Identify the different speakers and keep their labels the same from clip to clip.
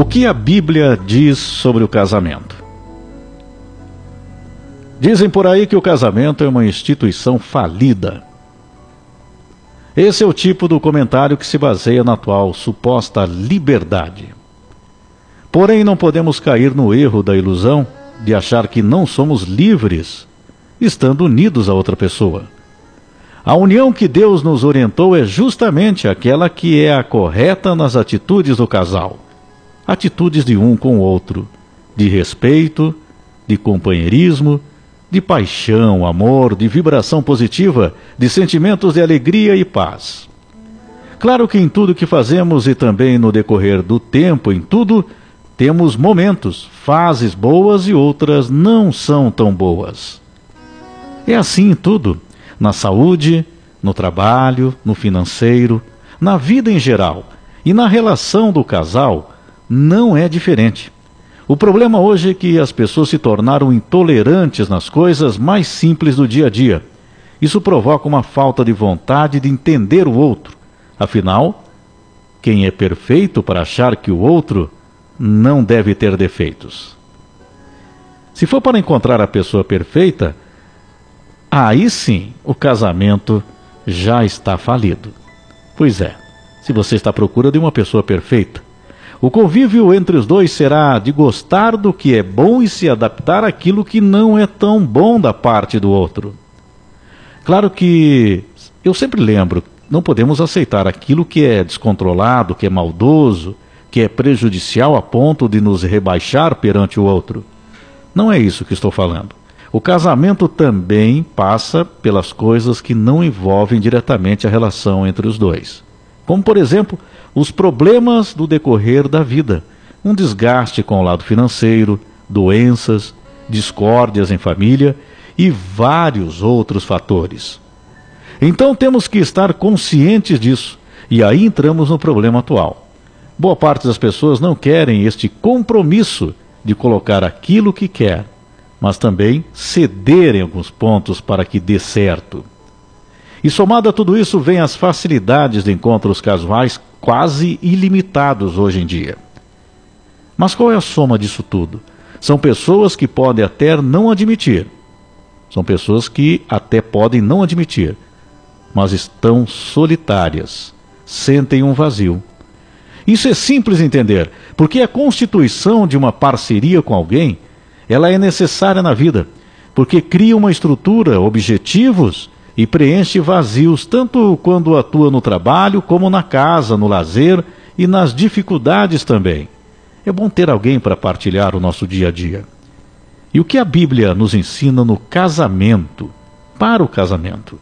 Speaker 1: O que a Bíblia diz sobre o casamento? Dizem por aí que o casamento é uma instituição falida. Esse é o tipo do comentário que se baseia na atual suposta liberdade. Porém, não podemos cair no erro da ilusão de achar que não somos livres estando unidos a outra pessoa. A união que Deus nos orientou é justamente aquela que é a correta nas atitudes do casal. Atitudes de um com o outro, de respeito, de companheirismo, de paixão, amor, de vibração positiva, de sentimentos de alegria e paz. Claro que em tudo que fazemos e também no decorrer do tempo, em tudo, temos momentos, fases boas e outras não são tão boas. É assim em tudo, na saúde, no trabalho, no financeiro, na vida em geral e na relação do casal, não é diferente. O problema hoje é que as pessoas se tornaram intolerantes nas coisas mais simples do dia a dia. Isso provoca uma falta de vontade de entender o outro. Afinal, quem é perfeito para achar que o outro não deve ter defeitos? Se for para encontrar a pessoa perfeita, aí sim o casamento já está falido. Pois é, se você está à procura de uma pessoa perfeita, o convívio entre os dois será de gostar do que é bom e se adaptar àquilo que não é tão bom da parte do outro. Claro que eu sempre lembro, não podemos aceitar aquilo que é descontrolado, que é maldoso, que é prejudicial a ponto de nos rebaixar perante o outro. Não é isso que estou falando. O casamento também passa pelas coisas que não envolvem diretamente a relação entre os dois. Como, por exemplo, os problemas do decorrer da vida, um desgaste com o lado financeiro, doenças, discórdias em família e vários outros fatores. Então temos que estar conscientes disso, e aí entramos no problema atual. Boa parte das pessoas não querem este compromisso de colocar aquilo que quer, mas também ceder em alguns pontos para que dê certo. E somado a tudo isso, vem as facilidades de encontros casuais quase ilimitados hoje em dia. Mas qual é a soma disso tudo? São pessoas que podem até não admitir. São pessoas que até podem não admitir, mas estão solitárias, sentem um vazio. Isso é simples entender, porque a constituição de uma parceria com alguém, ela é necessária na vida, porque cria uma estrutura, objetivos e preenche vazios tanto quando atua no trabalho, como na casa, no lazer e nas dificuldades também. É bom ter alguém para partilhar o nosso dia a dia. E o que a Bíblia nos ensina no casamento, para o casamento?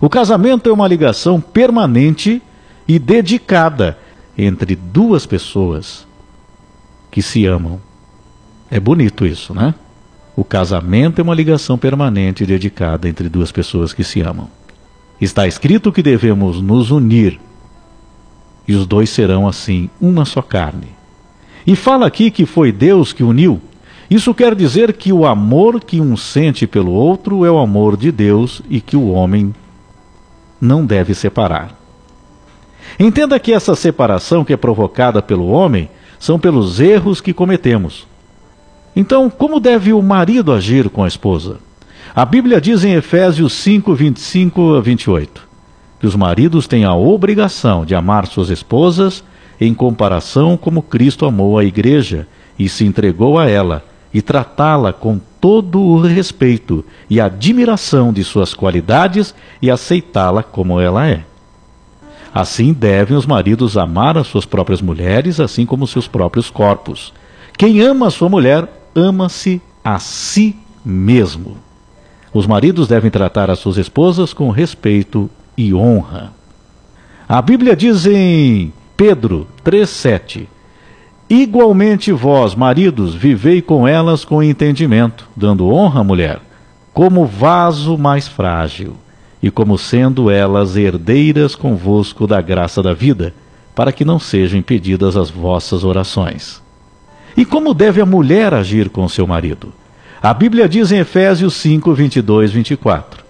Speaker 1: O casamento é uma ligação permanente e dedicada entre duas pessoas que se amam. É bonito isso, né? O casamento é uma ligação permanente e dedicada entre duas pessoas que se amam. Está escrito que devemos nos unir e os dois serão assim uma só carne. E fala aqui que foi Deus que uniu. Isso quer dizer que o amor que um sente pelo outro é o amor de Deus e que o homem não deve separar. Entenda que essa separação que é provocada pelo homem são pelos erros que cometemos. Então, como deve o marido agir com a esposa? A Bíblia diz em Efésios 5, 25 a 28, que os maridos têm a obrigação de amar suas esposas em comparação como Cristo amou a igreja e se entregou a ela, e tratá-la com todo o respeito e admiração de suas qualidades e aceitá-la como ela é. Assim devem os maridos amar as suas próprias mulheres, assim como seus próprios corpos. Quem ama a sua mulher ama-se a si mesmo. Os maridos devem tratar as suas esposas com respeito e honra. A Bíblia diz em Pedro 3,7: Igualmente vós, maridos, vivei com elas com entendimento, dando honra à mulher, como vaso mais frágil, e como sendo elas herdeiras convosco da graça da vida, para que não sejam impedidas as vossas orações. E como deve a mulher agir com seu marido? A Bíblia diz em Efésios 5, 22, 24,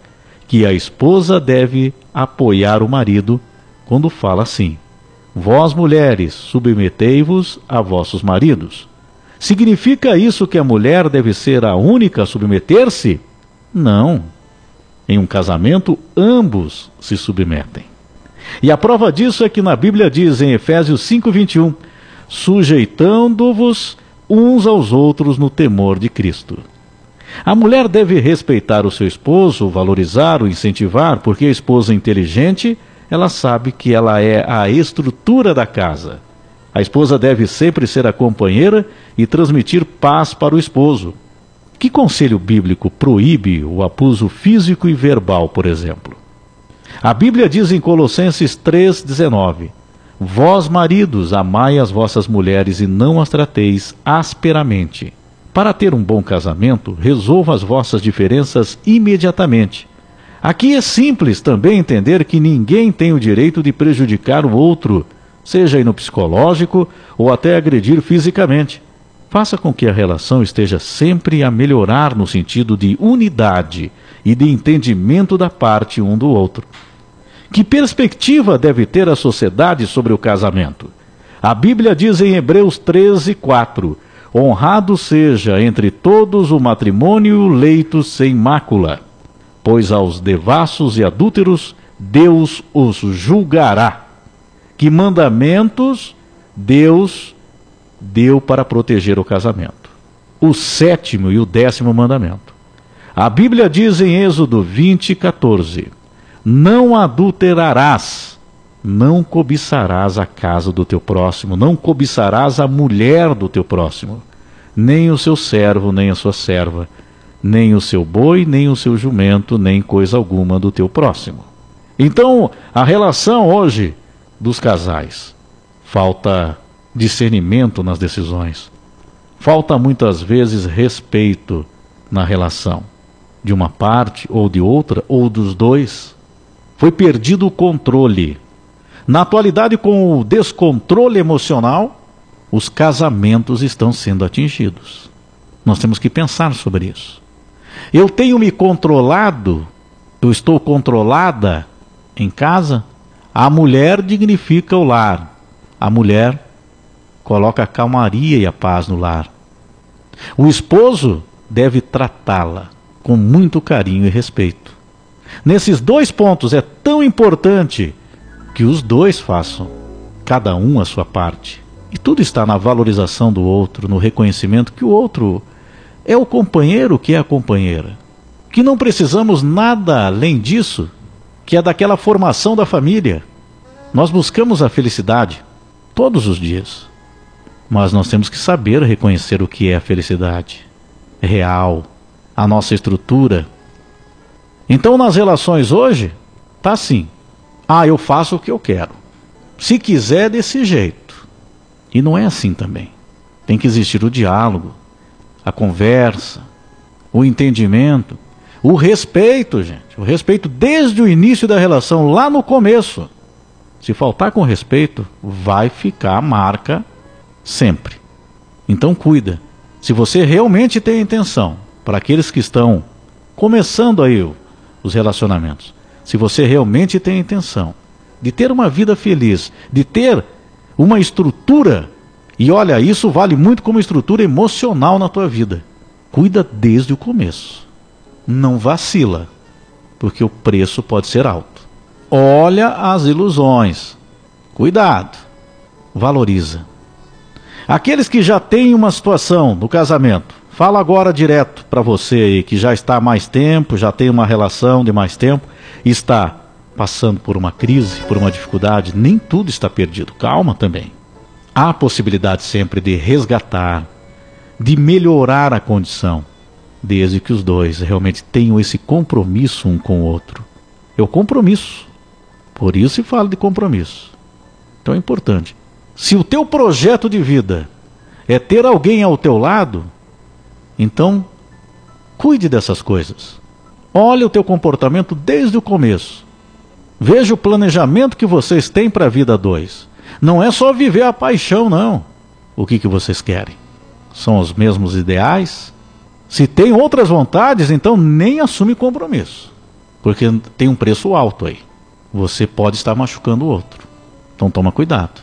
Speaker 1: que a esposa deve apoiar o marido quando fala assim: Vós, mulheres, submetei-vos a vossos maridos. Significa isso que a mulher deve ser a única a submeter-se? Não. Em um casamento, ambos se submetem. E a prova disso é que na Bíblia diz em Efésios 5:21, sujeitando-vos uns aos outros no temor de Cristo. A mulher deve respeitar o seu esposo, valorizar, o incentivar, porque a esposa inteligente, ela sabe que ela é a estrutura da casa. A esposa deve sempre ser a companheira e transmitir paz para o esposo. Que conselho bíblico proíbe o abuso físico e verbal, por exemplo? A Bíblia diz em Colossenses 3,19: Vós, maridos, amai as vossas mulheres e não as trateis asperamente. Para ter um bom casamento, resolva as vossas diferenças imediatamente. Aqui é simples também entender que ninguém tem o direito de prejudicar o outro, seja no psicológico ou até agredir fisicamente. Faça com que a relação esteja sempre a melhorar no sentido de unidade e de entendimento da parte um do outro. Que perspectiva deve ter a sociedade sobre o casamento? A Bíblia diz em Hebreus 13, 4: Honrado seja entre todos o matrimônio leito sem mácula, pois aos devassos e adúlteros Deus os julgará. Que mandamentos Deus deu para proteger o casamento? O sétimo e o décimo mandamento. A Bíblia diz em Êxodo 20, 14: Não adulterarás, não cobiçarás a casa do teu próximo, não cobiçarás a mulher do teu próximo, nem o seu servo, nem a sua serva, nem o seu boi, nem o seu jumento, nem coisa alguma do teu próximo. Então, a relação hoje dos casais falta discernimento nas decisões, falta muitas vezes respeito na relação de uma parte ou de outra, ou dos dois. Foi perdido o controle. Na atualidade, com o descontrole emocional, os casamentos estão sendo atingidos. Nós temos que pensar sobre isso. Eu tenho me controlado, eu estou controlada em casa. A mulher dignifica o lar. A mulher coloca a calmaria e a paz no lar. O esposo deve tratá-la com muito carinho e respeito. Nesses dois pontos é tão importante que os dois façam, cada um a sua parte. E tudo está na valorização do outro, no reconhecimento que o outro é o companheiro que é a companheira. Que não precisamos nada além disso, que é daquela formação da família. Nós buscamos a felicidade todos os dias. Mas nós temos que saber reconhecer o que é a felicidade real, a nossa estrutura. Então, nas relações hoje, tá assim. Ah, eu faço o que eu quero. Se quiser, desse jeito. E não é assim também. Tem que existir o diálogo, a conversa, o entendimento, o respeito, gente. O respeito desde o início da relação, lá no começo. Se faltar com respeito, vai ficar marca sempre. Então cuida. Se você realmente tem intenção para aqueles que estão começando aí os relacionamentos, se você realmente tem a intenção de ter uma vida feliz, de ter uma estrutura, e olha, isso vale muito como estrutura emocional na tua vida. Cuida desde o começo. Não vacila, porque o preço pode ser alto. Olha as ilusões. Cuidado. Valoriza. Aqueles que já têm uma situação no casamento, Fala agora direto para você aí que já está há mais tempo, já tem uma relação de mais tempo, está passando por uma crise, por uma dificuldade, nem tudo está perdido. Calma também. Há possibilidade sempre de resgatar, de melhorar a condição, desde que os dois realmente tenham esse compromisso um com o outro. É o compromisso. Por isso se fala de compromisso. Então é importante. Se o teu projeto de vida é ter alguém ao teu lado, então, cuide dessas coisas. Olhe o teu comportamento desde o começo. Veja o planejamento que vocês têm para a vida dois. Não é só viver a paixão, não. O que, que vocês querem? São os mesmos ideais? Se tem outras vontades, então nem assume compromisso. Porque tem um preço alto aí. Você pode estar machucando o outro. Então toma cuidado.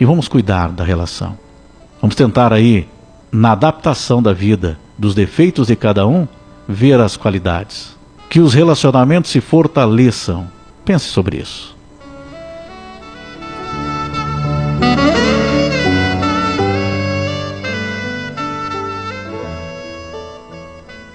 Speaker 1: E vamos cuidar da relação. Vamos tentar aí, na adaptação da vida, dos defeitos de cada um, ver as qualidades. Que os relacionamentos se fortaleçam. Pense sobre isso.